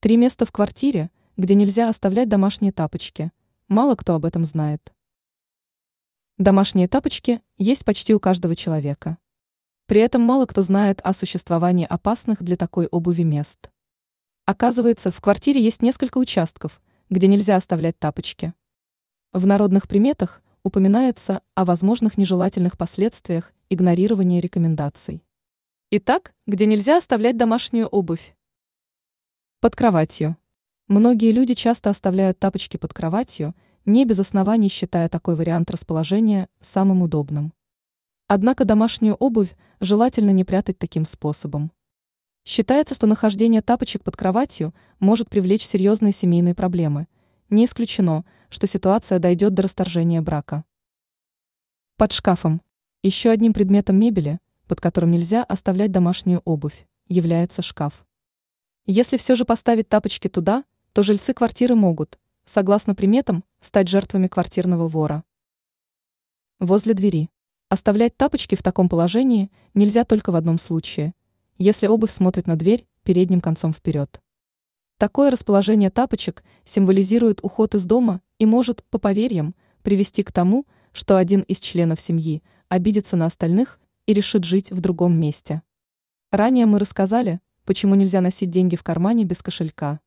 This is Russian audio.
Три места в квартире, где нельзя оставлять домашние тапочки. Мало кто об этом знает. Домашние тапочки есть почти у каждого человека. При этом мало кто знает о существовании опасных для такой обуви мест. Оказывается, в квартире есть несколько участков, где нельзя оставлять тапочки. В народных приметах упоминается о возможных нежелательных последствиях игнорирования рекомендаций. Итак, где нельзя оставлять домашнюю обувь? Под кроватью. Многие люди часто оставляют тапочки под кроватью, не без оснований считая такой вариант расположения самым удобным. Однако домашнюю обувь желательно не прятать таким способом. Считается, что нахождение тапочек под кроватью может привлечь серьезные семейные проблемы. Не исключено, что ситуация дойдет до расторжения брака. Под шкафом. Еще одним предметом мебели, под которым нельзя оставлять домашнюю обувь, является шкаф. Если все же поставить тапочки туда, то жильцы квартиры могут, согласно приметам, стать жертвами квартирного вора. Возле двери. Оставлять тапочки в таком положении нельзя только в одном случае, если обувь смотрит на дверь передним концом вперед. Такое расположение тапочек символизирует уход из дома и может, по поверьям, привести к тому, что один из членов семьи обидится на остальных и решит жить в другом месте. Ранее мы рассказали, почему нельзя носить деньги в кармане без кошелька.